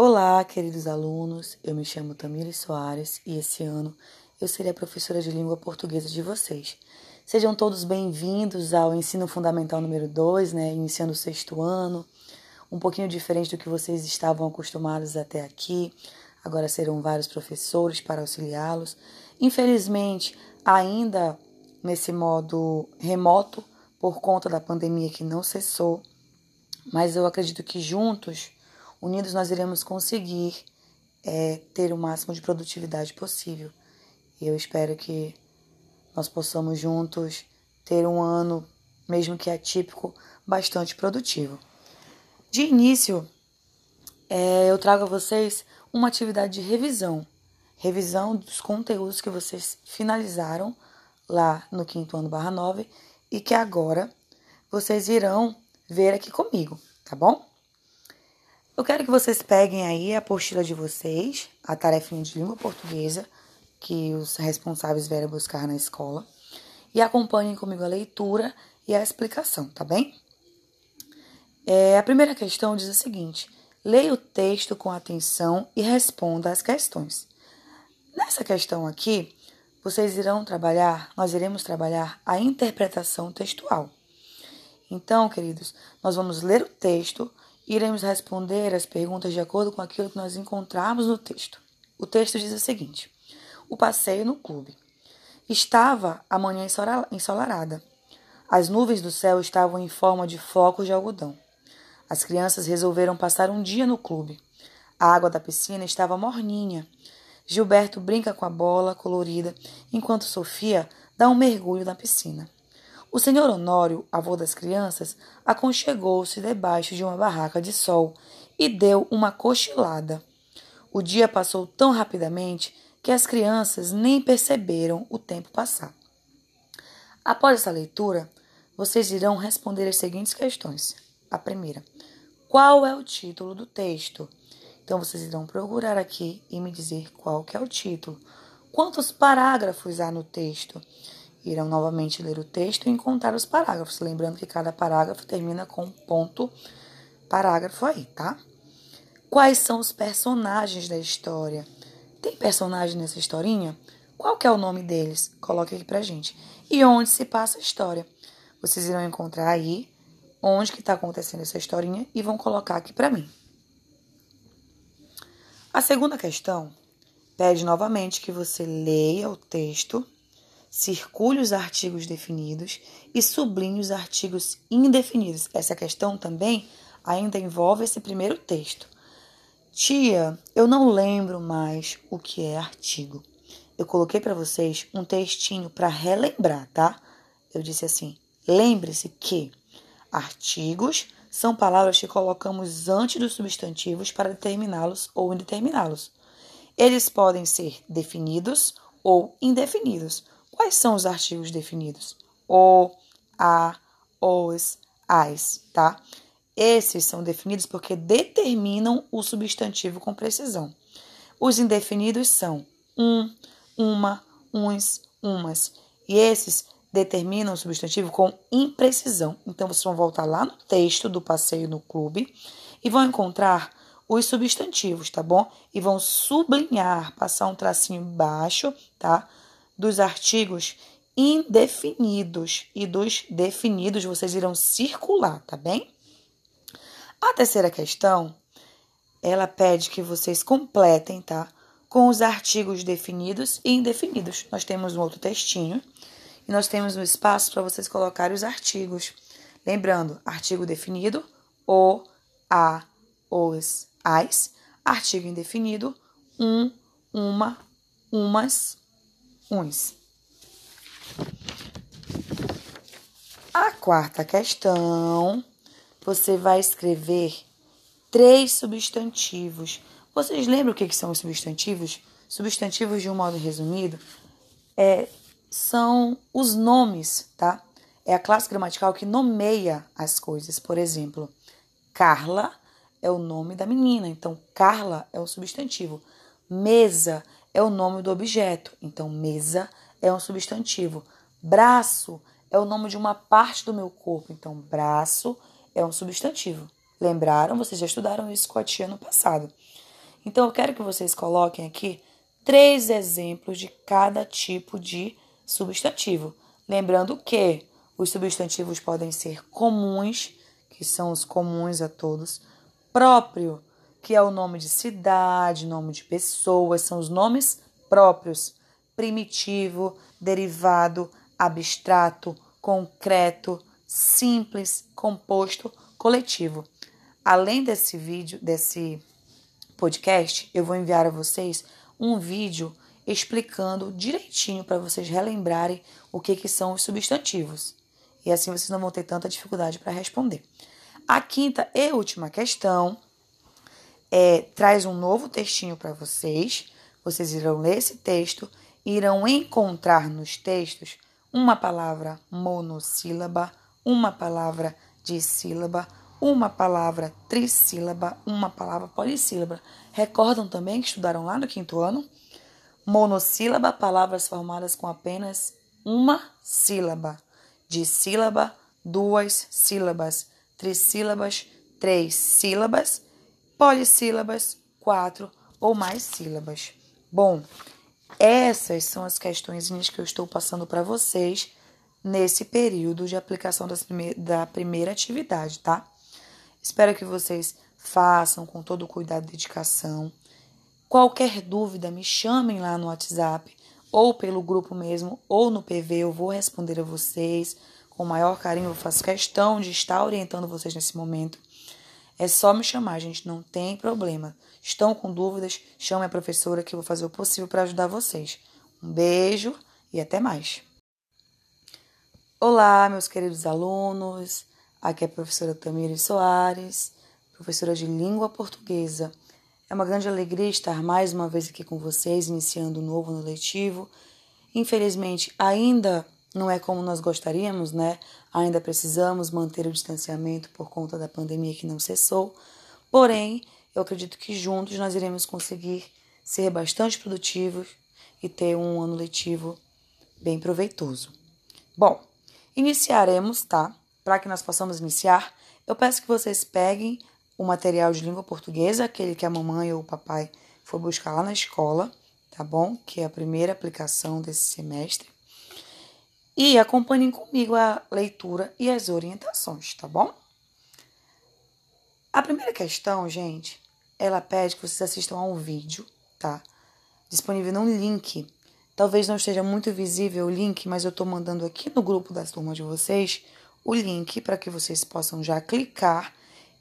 Olá, queridos alunos. Eu me chamo Tamires Soares e esse ano eu serei a professora de língua portuguesa de vocês. Sejam todos bem-vindos ao ensino fundamental número 2, né, iniciando o sexto ano, um pouquinho diferente do que vocês estavam acostumados até aqui. Agora serão vários professores para auxiliá-los. Infelizmente, ainda nesse modo remoto, por conta da pandemia que não cessou, mas eu acredito que juntos, unidos, nós iremos conseguir é, ter o máximo de produtividade possível. E eu espero que nós possamos juntos ter um ano, mesmo que atípico, bastante produtivo. De início, é, eu trago a vocês uma atividade de revisão. Revisão dos conteúdos que vocês finalizaram lá no quinto ano barra 9 e que agora vocês irão ver aqui comigo, tá bom? Eu quero que vocês peguem aí a apostila de vocês, a tarefinha de língua portuguesa que os responsáveis vieram buscar na escola e acompanhem comigo a leitura e a explicação, tá bem? É, a primeira questão diz o seguinte: leia o texto com atenção e responda às questões. Nessa questão aqui, vocês irão trabalhar, nós iremos trabalhar a interpretação textual. Então, queridos, nós vamos ler o texto iremos responder as perguntas de acordo com aquilo que nós encontrarmos no texto. O texto diz o seguinte: O passeio no clube. Estava a manhã ensolarada. As nuvens do céu estavam em forma de flocos de algodão. As crianças resolveram passar um dia no clube. A água da piscina estava morninha. Gilberto brinca com a bola colorida, enquanto Sofia dá um mergulho na piscina. O senhor Honório, avô das crianças, aconchegou-se debaixo de uma barraca de sol e deu uma cochilada. O dia passou tão rapidamente que as crianças nem perceberam o tempo passar. Após essa leitura, vocês irão responder as seguintes questões. A primeira: qual é o título do texto? Então vocês irão procurar aqui e me dizer qual que é o título. Quantos parágrafos há no texto? Irão novamente ler o texto e encontrar os parágrafos, lembrando que cada parágrafo termina com um ponto parágrafo aí, tá? Quais são os personagens da história? Tem personagem nessa historinha? Qual que é o nome deles? Coloque aqui pra gente. E onde se passa a história? Vocês irão encontrar aí onde que está acontecendo essa historinha e vão colocar aqui para mim. A segunda questão pede novamente que você leia o texto, circule os artigos definidos e sublinhe os artigos indefinidos. Essa questão também ainda envolve esse primeiro texto. Tia, eu não lembro mais o que é artigo. Eu coloquei para vocês um textinho para relembrar, tá? Eu disse assim: lembre-se que Artigos são palavras que colocamos antes dos substantivos para determiná-los ou indeterminá-los. Eles podem ser definidos ou indefinidos. Quais são os artigos definidos? O, a, os, as, tá? Esses são definidos porque determinam o substantivo com precisão. Os indefinidos são um, uma, uns, umas. E esses determinam o substantivo com imprecisão. Então, vocês vão voltar lá no texto do passeio no clube e vão encontrar os substantivos, tá bom? E vão sublinhar, passar um tracinho baixo, tá? Dos artigos indefinidos e dos definidos vocês irão circular, tá bem? A terceira questão, ela pede que vocês completem, tá? Com os artigos definidos e indefinidos. Nós temos um outro textinho e nós temos um espaço para vocês colocarem os artigos. Lembrando, artigo definido, o, a, os, as. Artigo indefinido, um, uma, umas, uns. A quarta questão, você vai escrever três substantivos. Vocês lembram o que são os substantivos? Substantivos, de um modo resumido, é são os nomes, tá? É a classe gramatical que nomeia as coisas. Por exemplo, Carla é o nome da menina, então Carla é o substantivo. Mesa é o nome do objeto, então mesa é um substantivo. Braço é o nome de uma parte do meu corpo, então braço é um substantivo. Lembraram? Vocês já estudaram isso com a tia no passado. Então eu quero que vocês coloquem aqui três exemplos de cada tipo de substantivo. Lembrando que os substantivos podem ser comuns, que são os comuns a todos, próprio, que é o nome de cidade, nome de pessoas, são os nomes próprios, primitivo, derivado, abstrato, concreto, simples, composto, coletivo. Além desse vídeo, desse podcast, eu vou enviar a vocês um vídeo explicando direitinho para vocês relembrarem o que, que são os substantivos. E assim vocês não vão ter tanta dificuldade para responder. A quinta e última questão é, traz um novo textinho para vocês. Vocês irão ler esse texto, irão encontrar nos textos uma palavra monossílaba, uma palavra dissílaba, uma palavra trissílaba, uma palavra polissílaba. Recordam também que estudaram lá no quinto ano? Monossílaba, palavras formadas com apenas uma sílaba. Dissílaba, duas sílabas. Trissílabas, três sílabas. Polissílabas, quatro ou mais sílabas. Bom, essas são as questões que eu estou passando para vocês nesse período de aplicação prime da primeira atividade, tá? Espero que vocês façam com todo o cuidado e dedicação. Qualquer dúvida, me chamem lá no WhatsApp, ou pelo grupo mesmo, ou no PV, eu vou responder a vocês com o maior carinho. Eu faço questão de estar orientando vocês nesse momento. É só me chamar, gente, não tem problema. Estão com dúvidas? Chame a professora que eu vou fazer o possível para ajudar vocês. Um beijo e até mais. Olá, meus queridos alunos. Aqui é a professora Tamires Soares, professora de língua portuguesa. É uma grande alegria estar mais uma vez aqui com vocês, iniciando um novo no letivo. Infelizmente, ainda não é como nós gostaríamos, né? Ainda precisamos manter o distanciamento por conta da pandemia que não cessou. Porém, eu acredito que juntos nós iremos conseguir ser bastante produtivos e ter um ano letivo bem proveitoso. Bom, iniciaremos, tá? Para que nós possamos iniciar, eu peço que vocês peguem o material de língua portuguesa, aquele que a mamãe ou o papai for buscar lá na escola, tá bom? Que é a primeira aplicação desse semestre. E acompanhem comigo a leitura e as orientações, tá bom? A primeira questão, gente, ela pede que vocês assistam a um vídeo, tá? Disponível num link. Talvez não esteja muito visível o link, mas eu tô mandando aqui no grupo das turmas de vocês o link para que vocês possam já clicar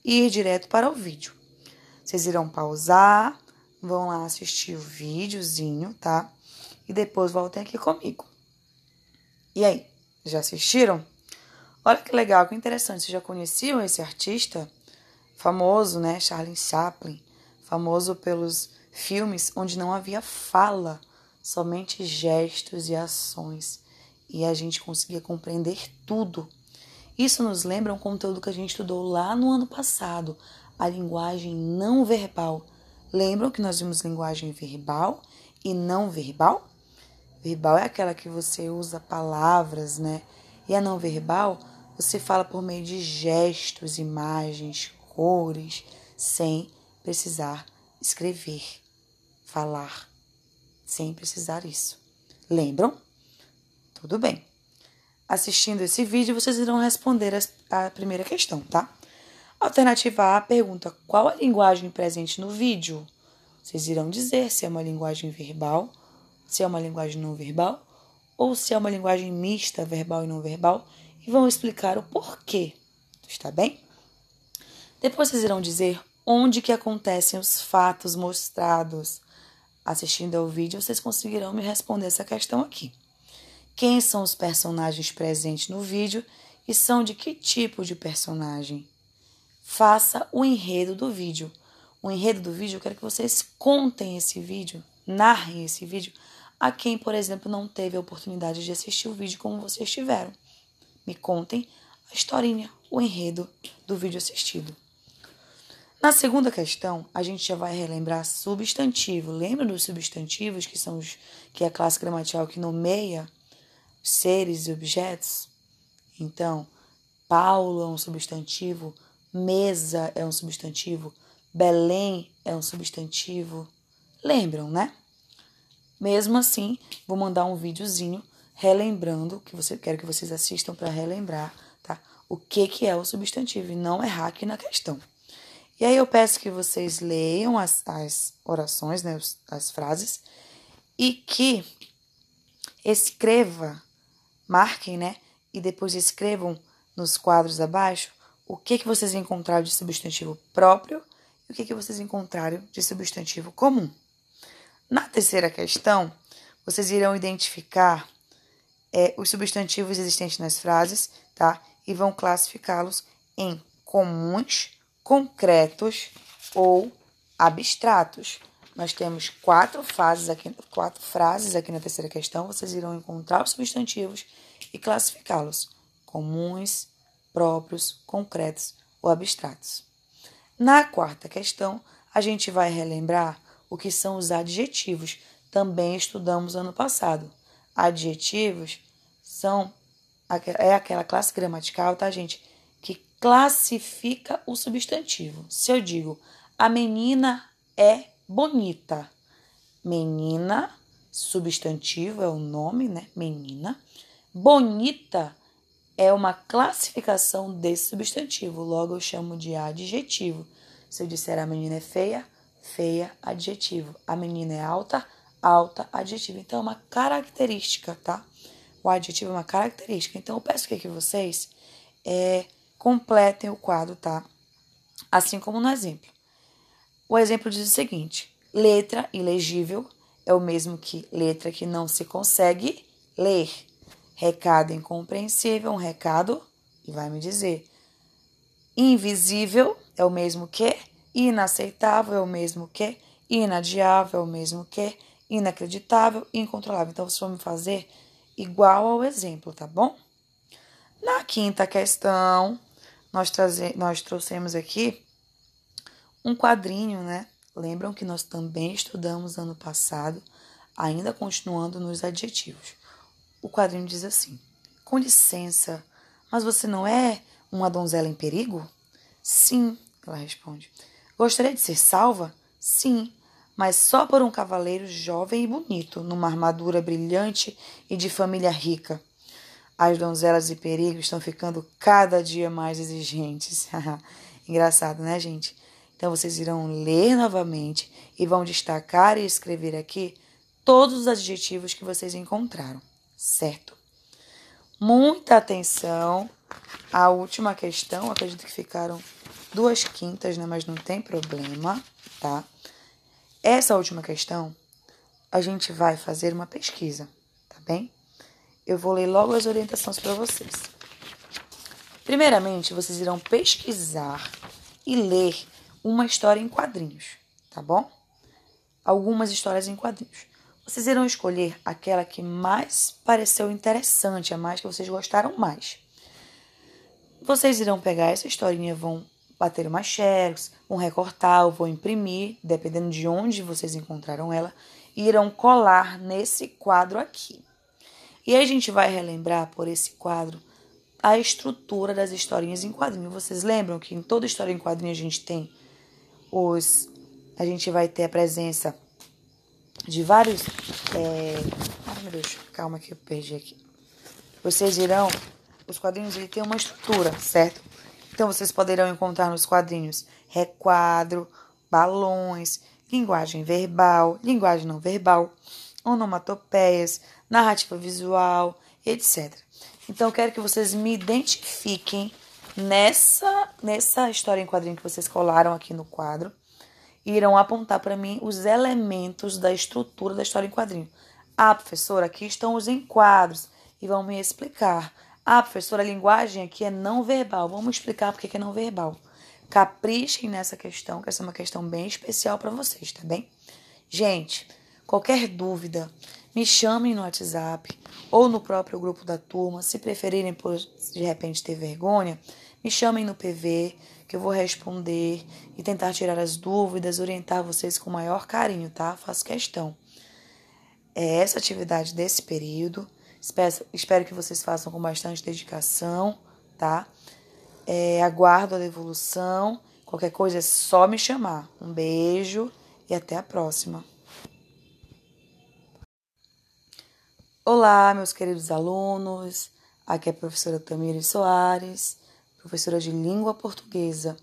e ir direto para o vídeo. Vocês irão pausar, vão lá assistir o videozinho, tá? E depois voltem aqui comigo. E aí, já assistiram? Olha que legal, que interessante. Vocês já conheciam esse artista famoso, né? Charlie Chaplin, famoso pelos filmes onde não havia fala, somente gestos e ações. E a gente conseguia compreender tudo isso nos lembra um conteúdo que a gente estudou lá no ano passado, a linguagem não verbal. Lembram que nós vimos linguagem verbal e não verbal? Verbal é aquela que você usa palavras, né? E a não verbal, você fala por meio de gestos, imagens, cores, sem precisar escrever, falar, sem precisar isso. Lembram? Tudo bem assistindo esse vídeo, vocês irão responder a primeira questão, tá? Alternativa A pergunta: qual a linguagem presente no vídeo? Vocês irão dizer se é uma linguagem verbal, se é uma linguagem não verbal ou se é uma linguagem mista, verbal e não verbal, e vão explicar o porquê. Está bem? Depois vocês irão dizer onde que acontecem os fatos mostrados. Assistindo ao vídeo, vocês conseguirão me responder essa questão aqui quem são os personagens presentes no vídeo e são de que tipo de personagem. Faça o enredo do vídeo. O enredo do vídeo, eu quero que vocês contem esse vídeo, narrem esse vídeo a quem, por exemplo, não teve a oportunidade de assistir o vídeo como vocês tiveram. Me contem a historinha, o enredo do vídeo assistido. Na segunda questão, a gente já vai relembrar substantivo. Lembra dos substantivos, que são os que é a classe gramatical que nomeia seres e objetos? Então, Paulo é um substantivo, mesa é um substantivo, Belém é um substantivo. Lembram, né? Mesmo assim, vou mandar um videozinho relembrando, que você quero que vocês assistam para relembrar, tá? O que que é o substantivo e não errar aqui na questão. E aí eu peço que vocês leiam as, as orações, né, as frases, e que escreva, marquem, né, e depois escrevam nos quadros abaixo o que que vocês encontraram de substantivo próprio e o que que vocês encontraram de substantivo comum. Na terceira questão, vocês irão identificar é, os substantivos existentes nas frases, tá? E vão classificá-los em comuns, concretos ou abstratos. Nós temos quatro fases aqui, quatro frases aqui na terceira questão. Vocês irão encontrar os substantivos e classificá-los comuns, próprios, concretos ou abstratos. Na quarta questão, a gente vai relembrar o que são os adjetivos. Também estudamos ano passado. Adjetivos são é aquela classe gramatical, tá, gente? Que classifica o substantivo. Se eu digo a menina é bonita, menina, substantivo é o nome, né? Menina. Bonita é uma classificação desse substantivo, logo eu chamo de adjetivo. Se eu disser a menina é feia, feia, adjetivo. A menina é alta, alta, adjetivo. Então é uma característica, tá? O adjetivo é uma característica. Então eu peço que, que vocês é, completem o quadro, tá? Assim como no exemplo. O exemplo diz o seguinte: letra ilegível é o mesmo que letra que não se consegue ler. Recado incompreensível, um recado, e vai me dizer. Invisível é o mesmo que inaceitável é o mesmo que inadiável é o mesmo que inacreditável incontrolável. Então, vocês vão me fazer igual ao exemplo, tá bom? Na quinta questão, nós, nós trouxemos aqui um quadrinho, né? Lembram que nós também estudamos ano passado, ainda continuando nos adjetivos. O quadrinho diz assim: Com licença, mas você não é uma donzela em perigo? Sim, ela responde. Gostaria de ser salva? Sim, mas só por um cavaleiro jovem e bonito, numa armadura brilhante e de família rica. As donzelas de perigo estão ficando cada dia mais exigentes. Engraçado, né, gente? Então vocês irão ler novamente e vão destacar e escrever aqui todos os adjetivos que vocês encontraram certo? Muita atenção. A última questão, acredito que ficaram duas quintas, né? Mas não tem problema, tá? Essa última questão, a gente vai fazer uma pesquisa, tá bem? Eu vou ler logo as orientações para vocês. Primeiramente, vocês irão pesquisar e ler uma história em quadrinhos, tá bom? Algumas histórias em quadrinhos. Vocês irão escolher aquela que mais pareceu interessante, a mais que vocês gostaram mais. Vocês irão pegar essa historinha, vão bater uma xerox, vão recortar ou vão imprimir, dependendo de onde vocês encontraram ela, e irão colar nesse quadro aqui. E aí a gente vai relembrar por esse quadro a estrutura das historinhas em quadrinho. Vocês lembram que em toda história em quadrinho a gente tem os a gente vai ter a presença de vários. É... Ai meu Deus, calma que eu perdi aqui. Vocês irão. Os quadrinhos ele tem uma estrutura, certo? Então vocês poderão encontrar nos quadrinhos requadro, balões, linguagem verbal, linguagem não verbal, onomatopeias, narrativa visual, etc. Então quero que vocês me identifiquem nessa nessa história em quadrinho que vocês colaram aqui no quadro irão apontar para mim os elementos da estrutura da história em quadrinho. Ah, professora, aqui estão os enquadros e vão me explicar. Ah, professora, a linguagem aqui é não verbal. Vamos explicar por que é não verbal. Caprichem nessa questão, que essa é uma questão bem especial para vocês, tá bem? Gente, qualquer dúvida, me chamem no WhatsApp ou no próprio grupo da turma. Se preferirem, por de repente ter vergonha, me chamem no PV que eu vou responder e tentar tirar as dúvidas, orientar vocês com o maior carinho, tá? Faço questão. É essa atividade desse período. Espero, espero que vocês façam com bastante dedicação, tá? É, aguardo a devolução Qualquer coisa é só me chamar. Um beijo e até a próxima. Olá, meus queridos alunos. Aqui é a professora Tamires Soares, professora de língua portuguesa.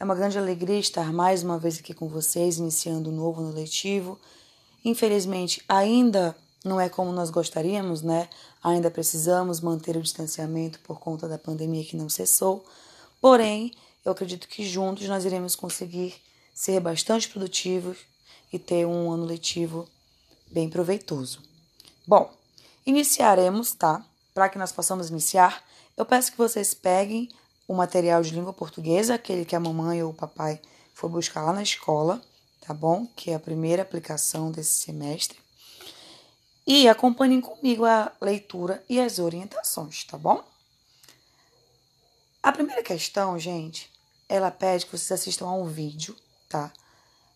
É uma grande alegria estar mais uma vez aqui com vocês, iniciando um novo ano letivo. Infelizmente, ainda não é como nós gostaríamos, né? Ainda precisamos manter o distanciamento por conta da pandemia que não cessou. Porém, eu acredito que juntos nós iremos conseguir ser bastante produtivos e ter um ano letivo bem proveitoso. Bom, iniciaremos, tá? Para que nós possamos iniciar, eu peço que vocês peguem o material de língua portuguesa, aquele que a mamãe ou o papai foi buscar lá na escola, tá bom? Que é a primeira aplicação desse semestre. E acompanhem comigo a leitura e as orientações, tá bom? A primeira questão, gente, ela pede que vocês assistam a um vídeo, tá?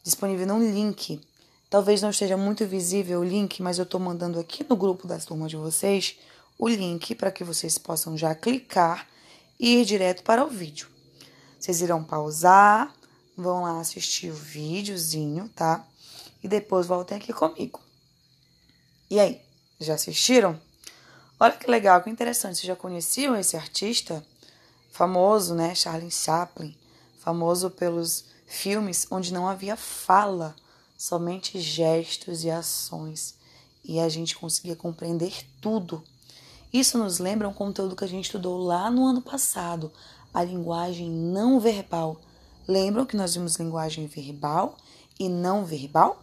Disponível num link. Talvez não esteja muito visível o link, mas eu estou mandando aqui no grupo das turmas de vocês o link para que vocês possam já clicar e ir direto para o vídeo. Vocês irão pausar, vão lá assistir o videozinho, tá? E depois voltem aqui comigo. E aí, já assistiram? Olha que legal, que interessante. Vocês já conheciam esse artista famoso, né? Charlie Chaplin, famoso pelos filmes onde não havia fala, somente gestos e ações. E a gente conseguia compreender tudo isso nos lembra um conteúdo que a gente estudou lá no ano passado, a linguagem não verbal. Lembram que nós vimos linguagem verbal e não verbal?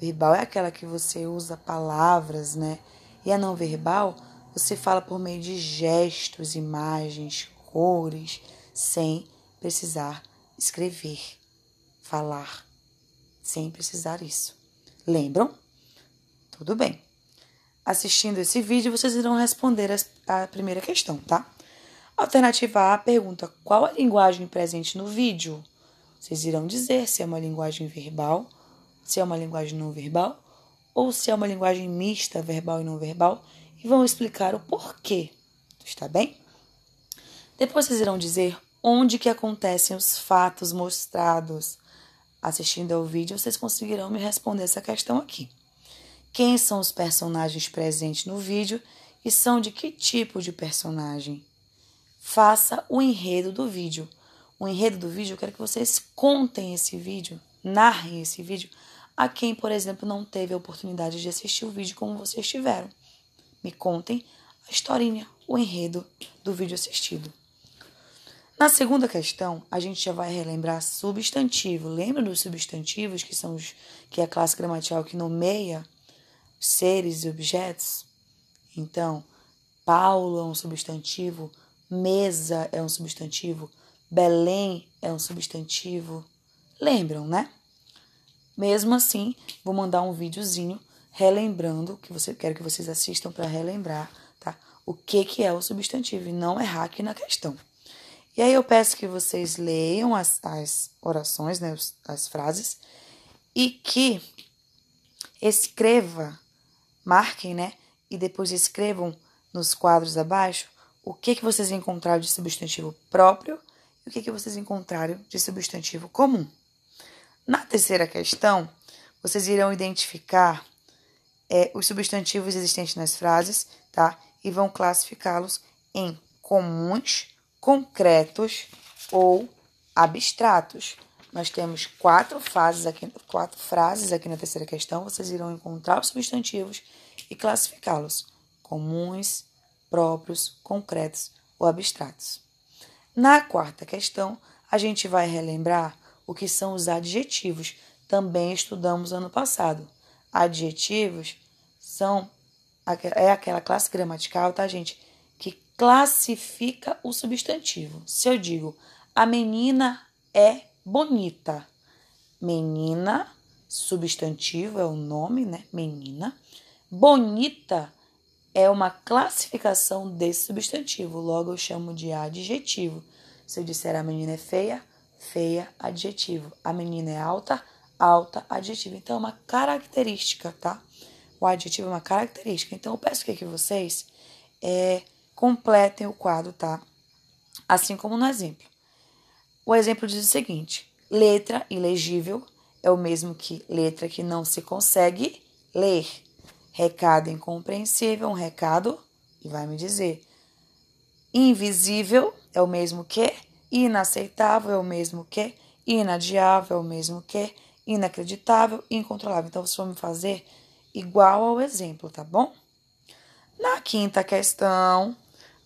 Verbal é aquela que você usa palavras, né? E a não verbal, você fala por meio de gestos, imagens, cores, sem precisar escrever, falar, sem precisar isso. Lembram? Tudo bem assistindo esse vídeo, vocês irão responder a primeira questão, tá? Alternativa A pergunta: qual a linguagem presente no vídeo? Vocês irão dizer se é uma linguagem verbal, se é uma linguagem não verbal ou se é uma linguagem mista, verbal e não verbal, e vão explicar o porquê. Está bem? Depois vocês irão dizer onde que acontecem os fatos mostrados. Assistindo ao vídeo, vocês conseguirão me responder essa questão aqui quem são os personagens presentes no vídeo e são de que tipo de personagem. Faça o enredo do vídeo. O enredo do vídeo, eu quero que vocês contem esse vídeo, narrem esse vídeo a quem, por exemplo, não teve a oportunidade de assistir o vídeo como vocês tiveram. Me contem a historinha, o enredo do vídeo assistido. Na segunda questão, a gente já vai relembrar substantivo. Lembra dos substantivos, que são os que é a classe gramatical que nomeia seres e objetos? Então, Paulo é um substantivo, mesa é um substantivo, Belém é um substantivo. Lembram, né? Mesmo assim, vou mandar um videozinho relembrando que você quero que vocês assistam para relembrar, tá? O que que é o substantivo e não errar aqui na questão. E aí eu peço que vocês leiam as, as orações, né, as frases, e que escreva marquem, né? E depois escrevam nos quadros abaixo o que, que vocês encontraram de substantivo próprio e o que, que vocês encontraram de substantivo comum. Na terceira questão, vocês irão identificar é, os substantivos existentes nas frases, tá? E vão classificá-los em comuns, concretos ou abstratos. Nós temos quatro frases aqui, quatro frases aqui na terceira questão. Vocês irão encontrar os substantivos e classificá-los comuns, próprios, concretos ou abstratos. Na quarta questão, a gente vai relembrar o que são os adjetivos. Também estudamos ano passado. Adjetivos são é aquela classe gramatical, tá, gente, que classifica o substantivo. Se eu digo a menina é bonita. Menina, substantivo é o nome, né? Menina. Bonita é uma classificação desse substantivo, logo eu chamo de adjetivo. Se eu disser a menina é feia, feia, adjetivo. A menina é alta, alta, adjetivo. Então é uma característica, tá? O adjetivo é uma característica. Então eu peço que vocês é, completem o quadro, tá? Assim como no exemplo. O exemplo diz o seguinte: letra ilegível é o mesmo que letra que não se consegue ler. Recado incompreensível, um recado, e vai me dizer. Invisível é o mesmo que inaceitável, é o mesmo que inadiável, é o mesmo que inacreditável, incontrolável. Então, vocês vão me fazer igual ao exemplo, tá bom? Na quinta questão,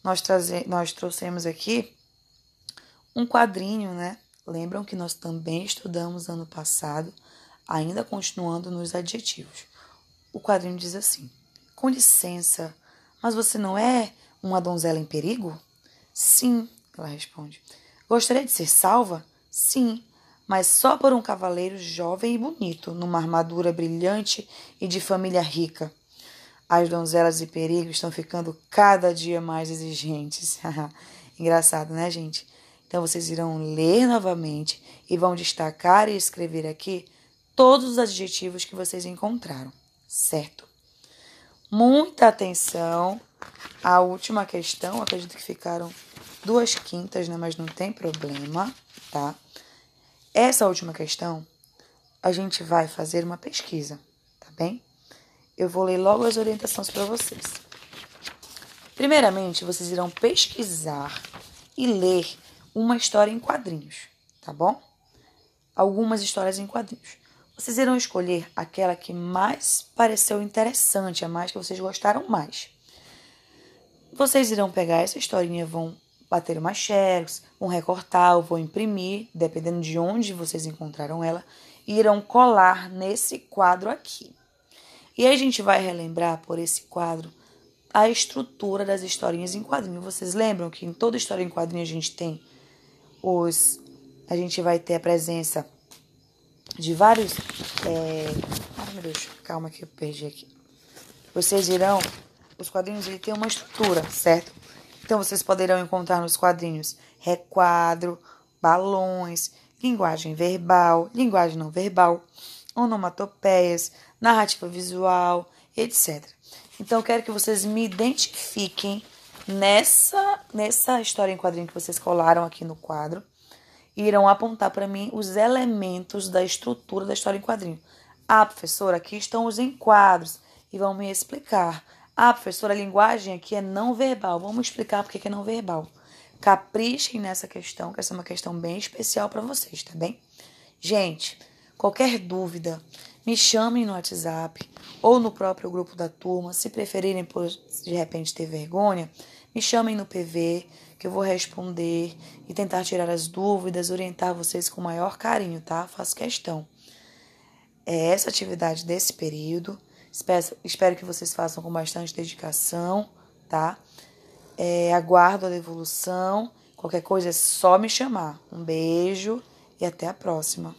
nós, nós trouxemos aqui um quadrinho, né? Lembram que nós também estudamos ano passado, ainda continuando nos adjetivos. O quadrinho diz assim: Com licença, mas você não é uma donzela em perigo? Sim, ela responde. Gostaria de ser salva? Sim, mas só por um cavaleiro jovem e bonito, numa armadura brilhante e de família rica. As donzelas de perigo estão ficando cada dia mais exigentes. Engraçado, né, gente? Então vocês irão ler novamente e vão destacar e escrever aqui todos os adjetivos que vocês encontraram, certo? Muita atenção à última questão, acredito que ficaram duas quintas, né? Mas não tem problema, tá? Essa última questão, a gente vai fazer uma pesquisa, tá bem? Eu vou ler logo as orientações para vocês. Primeiramente, vocês irão pesquisar e ler uma história em quadrinhos, tá bom? Algumas histórias em quadrinhos. Vocês irão escolher aquela que mais pareceu interessante, a mais que vocês gostaram mais. Vocês irão pegar essa historinha, vão bater uma xerox, vão recortar ou vão imprimir, dependendo de onde vocês encontraram ela, e irão colar nesse quadro aqui. E aí a gente vai relembrar por esse quadro a estrutura das historinhas em quadrinho. Vocês lembram que em toda história em quadrinho a gente tem os. A gente vai ter a presença de vários. É... Ai meu Deus, calma que eu perdi aqui. Vocês irão. Os quadrinhos ele tem uma estrutura, certo? Então vocês poderão encontrar nos quadrinhos requadro, balões, linguagem verbal, linguagem não verbal, onomatopeias, narrativa visual, etc. Então quero que vocês me identifiquem nessa, nessa história em quadrinho que vocês colaram aqui no quadro, irão apontar para mim os elementos da estrutura da história em quadrinho. Ah, professora, aqui estão os enquadros e vão me explicar. Ah, professora, a linguagem aqui é não verbal. Vamos explicar por que é não verbal. Caprichem nessa questão, que essa é uma questão bem especial para vocês, tá bem? Gente, qualquer dúvida, me chamem no WhatsApp ou no próprio grupo da turma. Se preferirem, por de repente ter vergonha, me chamem no PV, que eu vou responder e tentar tirar as dúvidas, orientar vocês com o maior carinho, tá? Faço questão. É essa atividade desse período. Espero, espero que vocês façam com bastante dedicação, tá? É, aguardo a devolução. Qualquer coisa é só me chamar. Um beijo e até a próxima.